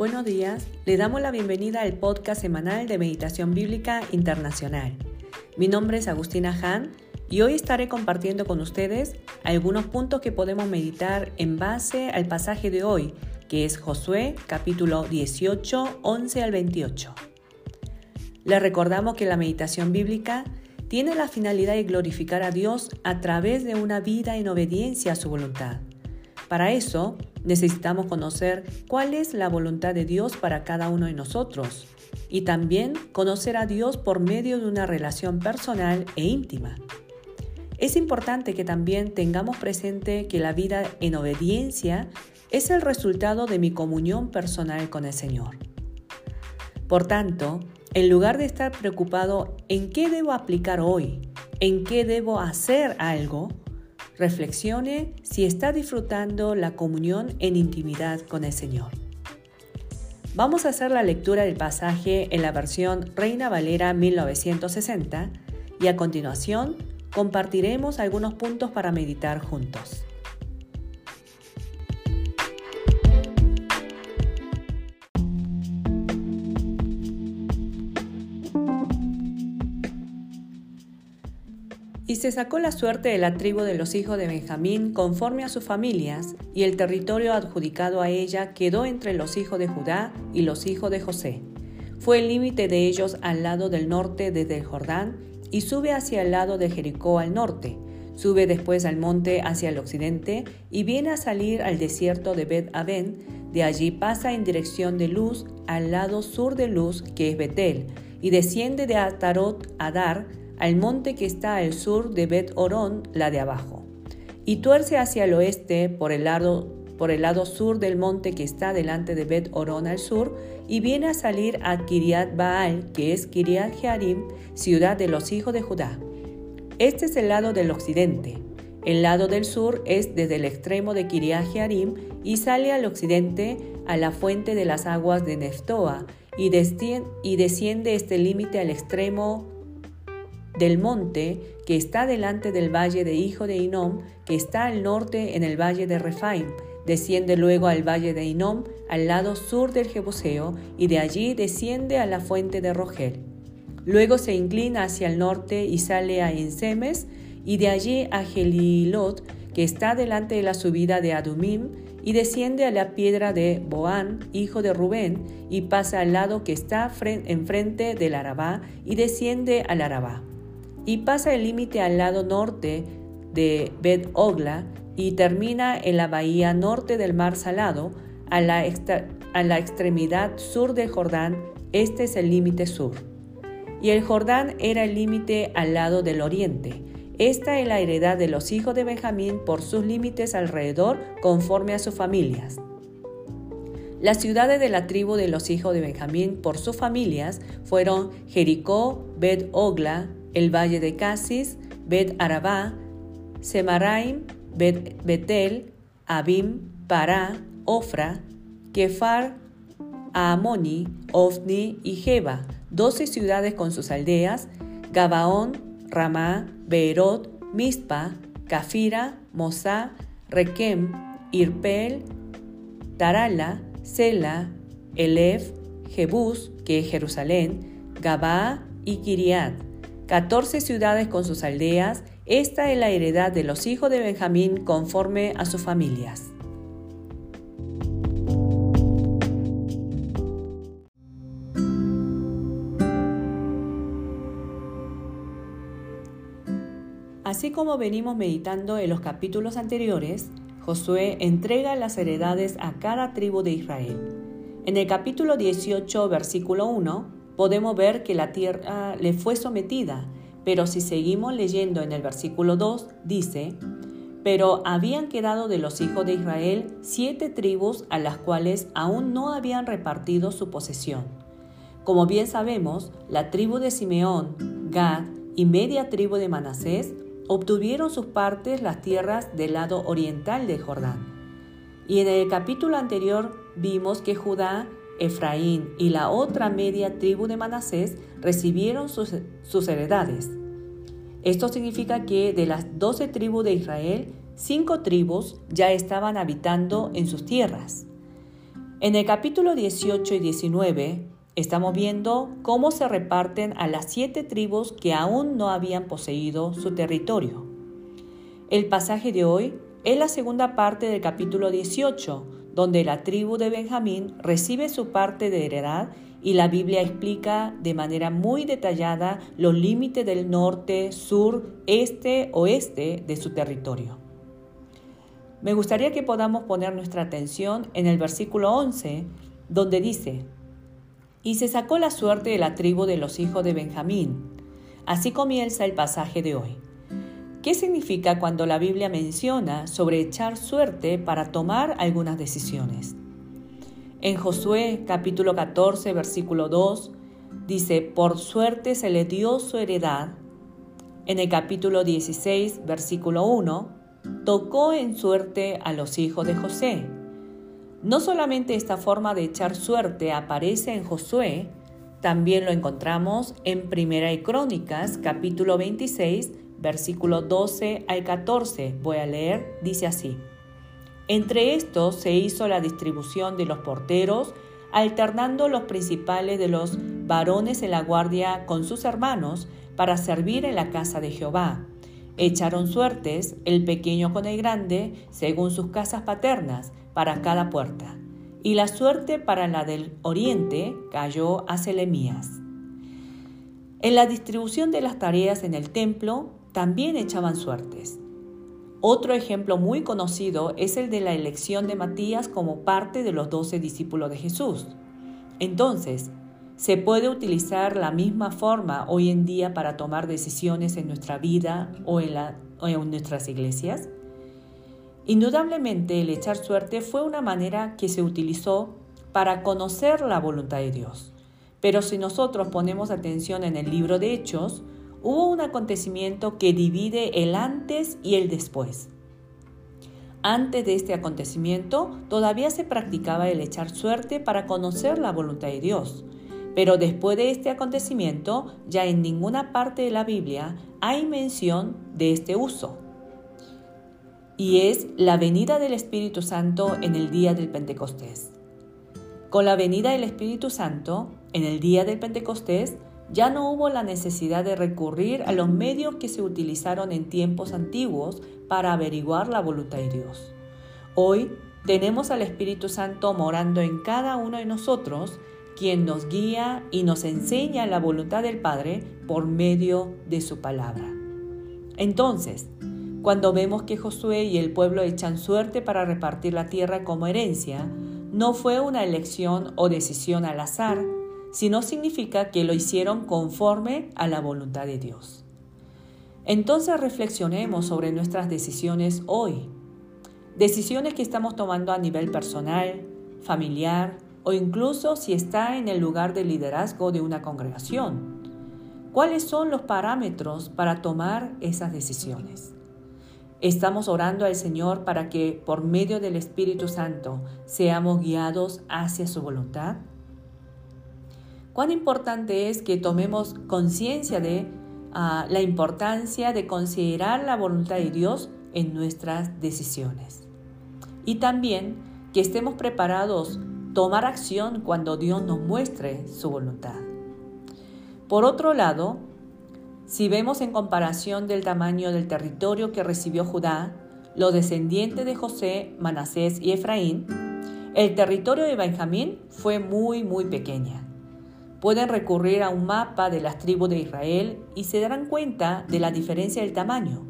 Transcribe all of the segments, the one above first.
Buenos días, le damos la bienvenida al podcast semanal de Meditación Bíblica Internacional. Mi nombre es Agustina Han y hoy estaré compartiendo con ustedes algunos puntos que podemos meditar en base al pasaje de hoy, que es Josué capítulo 18, 11 al 28. Les recordamos que la meditación bíblica tiene la finalidad de glorificar a Dios a través de una vida en obediencia a su voluntad. Para eso necesitamos conocer cuál es la voluntad de Dios para cada uno de nosotros y también conocer a Dios por medio de una relación personal e íntima. Es importante que también tengamos presente que la vida en obediencia es el resultado de mi comunión personal con el Señor. Por tanto, en lugar de estar preocupado en qué debo aplicar hoy, en qué debo hacer algo, Reflexione si está disfrutando la comunión en intimidad con el Señor. Vamos a hacer la lectura del pasaje en la versión Reina Valera 1960 y a continuación compartiremos algunos puntos para meditar juntos. Y se sacó la suerte de la tribu de los hijos de Benjamín conforme a sus familias, y el territorio adjudicado a ella quedó entre los hijos de Judá y los hijos de José. Fue el límite de ellos al lado del norte desde el Jordán, y sube hacia el lado de Jericó al norte. Sube después al monte hacia el occidente y viene a salir al desierto de Bet Aben. De allí pasa en dirección de Luz al lado sur de Luz, que es Betel, y desciende de Atarot Adar al monte que está al sur de Bet Orón, la de abajo, y tuerce hacia el oeste por el lado por el lado sur del monte que está delante de Bet Orón al sur, y viene a salir a Kiriat Baal, que es Kiriat Jearim, ciudad de los hijos de Judá. Este es el lado del occidente. El lado del sur es desde el extremo de Kiriat Jearim y sale al occidente a la fuente de las aguas de Neftoa y, desciende este límite al extremo del monte que está delante del valle de Hijo de Inom, que está al norte en el valle de Refaim. Desciende luego al valle de Inom, al lado sur del Jebuseo, y de allí desciende a la fuente de Rogel. Luego se inclina hacia el norte y sale a Ensemes, y de allí a Gelilot, que está delante de la subida de Adumim, y desciende a la piedra de Boán, hijo de Rubén, y pasa al lado que está enfrente del Arabá, y desciende al Arabá y pasa el límite al lado norte de Bet Ogla y termina en la bahía norte del Mar Salado, a la, a la extremidad sur del Jordán. Este es el límite sur. Y el Jordán era el límite al lado del oriente. Esta es la heredad de los hijos de Benjamín por sus límites alrededor conforme a sus familias. Las ciudades de la tribu de los hijos de Benjamín por sus familias fueron Jericó, Bet Ogla, el valle de Casis, Bet Arabá, Semaraim, Bet Betel, Abim, Pará, Ofra, Kefar, Amoni, Ofni y Jeba, doce ciudades con sus aldeas, Gabaón, Ramá, Beerot, Mispa, Cafira, Mosá, Requem, Irpel, Tarala, Sela, Elef, Jebús, que es Jerusalén, Gabá y Kiriat 14 ciudades con sus aldeas, esta es la heredad de los hijos de Benjamín conforme a sus familias. Así como venimos meditando en los capítulos anteriores, Josué entrega las heredades a cada tribu de Israel. En el capítulo 18, versículo 1, podemos ver que la tierra le fue sometida, pero si seguimos leyendo en el versículo 2, dice, pero habían quedado de los hijos de Israel siete tribus a las cuales aún no habían repartido su posesión. Como bien sabemos, la tribu de Simeón, Gad y media tribu de Manasés obtuvieron sus partes las tierras del lado oriental de Jordán. Y en el capítulo anterior vimos que Judá Efraín y la otra media tribu de Manasés recibieron sus, heredades. Esto significa que de las doce tribus de Israel, cinco tribus ya estaban habitando en sus tierras. En el capítulo 18 y 19 estamos viendo cómo se reparten a las siete tribus que aún no habían poseído su territorio. El pasaje de hoy es la segunda parte del capítulo 18, donde la tribu de Benjamín recibe su parte de heredad y la Biblia explica de manera muy detallada los límites del norte, sur, este, oeste de su territorio. Me gustaría que podamos poner nuestra atención en el versículo 11, donde dice, y se sacó la suerte de la tribu de los hijos de Benjamín. Así comienza el pasaje de hoy. ¿Qué significa cuando la Biblia menciona sobre echar suerte para tomar algunas decisiones? En Josué capítulo 14 versículo 2 dice, por suerte se le dio su heredad. En el capítulo 16 versículo 1, tocó en suerte a los hijos de José. No solamente esta forma de echar suerte aparece en Josué, también lo encontramos en Primera y Crónicas capítulo 26 versículo 12 al 14. Voy a leer, dice así. Entre estos se hizo la distribución de los porteros, alternando los principales de los varones en la guardia con sus hermanos para servir en la casa de Jehová. Echaron suertes, el pequeño con el grande, según sus casas paternas, para cada puerta. Y la suerte para la del oriente cayó a Selemías. En la distribución de las tareas en el templo también echaban suertes. Otro ejemplo muy conocido es el de la elección de Matías como parte de los doce discípulos de Jesús. Entonces, ¿se puede utilizar la misma forma hoy en día para tomar decisiones en nuestra vida o en, o en nuestras iglesias? Indudablemente el echar suerte fue una manera que se utilizó para conocer la voluntad de Dios. Pero si nosotros ponemos atención en el libro de Hechos, hubo un acontecimiento que divide el antes y el después. Antes de este acontecimiento todavía se practicaba el echar suerte para conocer la voluntad de Dios. Pero después de este acontecimiento ya en ninguna parte de la Biblia hay mención de este uso. Y es la venida del Espíritu Santo en el día del Pentecostés. Con la venida del Espíritu Santo en el día del Pentecostés, ya no hubo la necesidad de recurrir a los medios que se utilizaron en tiempos antiguos para averiguar la voluntad de Dios. Hoy tenemos al Espíritu Santo morando en cada uno de nosotros, quien nos guía y nos enseña la voluntad del Padre por medio de su palabra. Entonces, cuando vemos que Josué y el pueblo echan suerte para repartir la tierra como herencia, no fue una elección o decisión al azar, sino significa que lo hicieron conforme a la voluntad de Dios. Entonces reflexionemos sobre nuestras decisiones hoy, decisiones que estamos tomando a nivel personal, familiar o incluso si está en el lugar de liderazgo de una congregación. ¿Cuáles son los parámetros para tomar esas decisiones? Estamos orando al Señor para que por medio del Espíritu Santo seamos guiados hacia su voluntad cuán importante es que tomemos conciencia de ah, la importancia de considerar la voluntad de Dios en nuestras decisiones. Y también que estemos preparados tomar acción cuando Dios nos muestre su voluntad. Por otro lado, si vemos en comparación del tamaño del territorio que recibió Judá, los descendientes de José, Manasés y Efraín, el territorio de Benjamín fue muy, muy pequeña. Pueden recurrir a un mapa de las tribus de Israel y se darán cuenta de la diferencia del tamaño.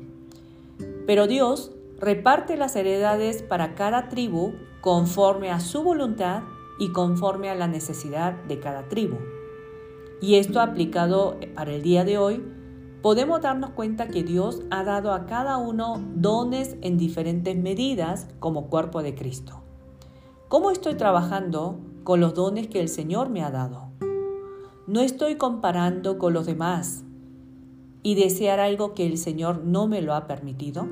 Pero Dios reparte las heredades para cada tribu conforme a su voluntad y conforme a la necesidad de cada tribu. Y esto aplicado para el día de hoy, podemos darnos cuenta que Dios ha dado a cada uno dones en diferentes medidas como cuerpo de Cristo. ¿Cómo estoy trabajando con los dones que el Señor me ha dado? No estoy comparando con los demás y desear algo que el Señor no me lo ha permitido.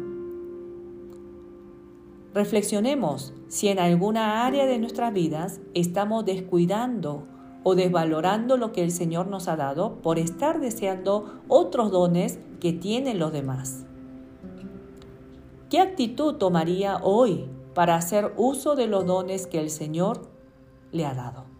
Reflexionemos si en alguna área de nuestras vidas estamos descuidando o desvalorando lo que el Señor nos ha dado por estar deseando otros dones que tienen los demás. ¿Qué actitud tomaría hoy para hacer uso de los dones que el Señor le ha dado.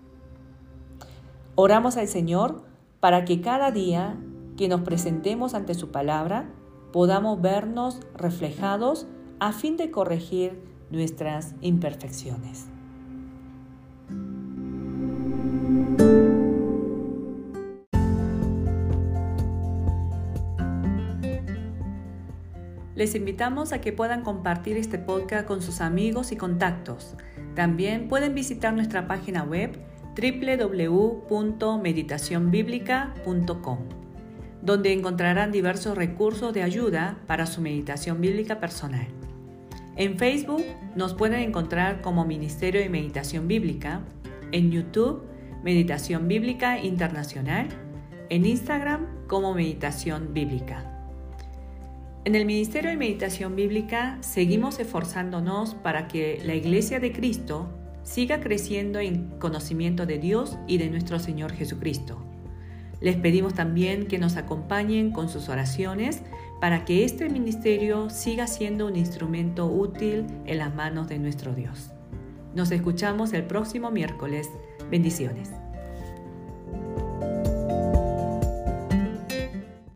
Oramos al Señor para que cada día que nos presentemos ante su palabra podamos vernos reflejados a fin de corregir nuestras imperfecciones. Les invitamos a que puedan compartir este podcast con sus amigos y contactos. También pueden visitar nuestra página web www.meditacionbiblica.com, donde encontrarán diversos recursos de ayuda para su meditación bíblica personal. En Facebook nos pueden encontrar como Ministerio de Meditación Bíblica, en YouTube Meditación Bíblica Internacional, en Instagram como Meditación Bíblica. En el Ministerio de Meditación Bíblica seguimos esforzándonos para que la Iglesia de Cristo siga creciendo en conocimiento de Dios y de nuestro Señor Jesucristo. Les pedimos también que nos acompañen con sus oraciones para que este ministerio siga siendo un instrumento útil en las manos de nuestro Dios. Nos escuchamos el próximo miércoles. Bendiciones.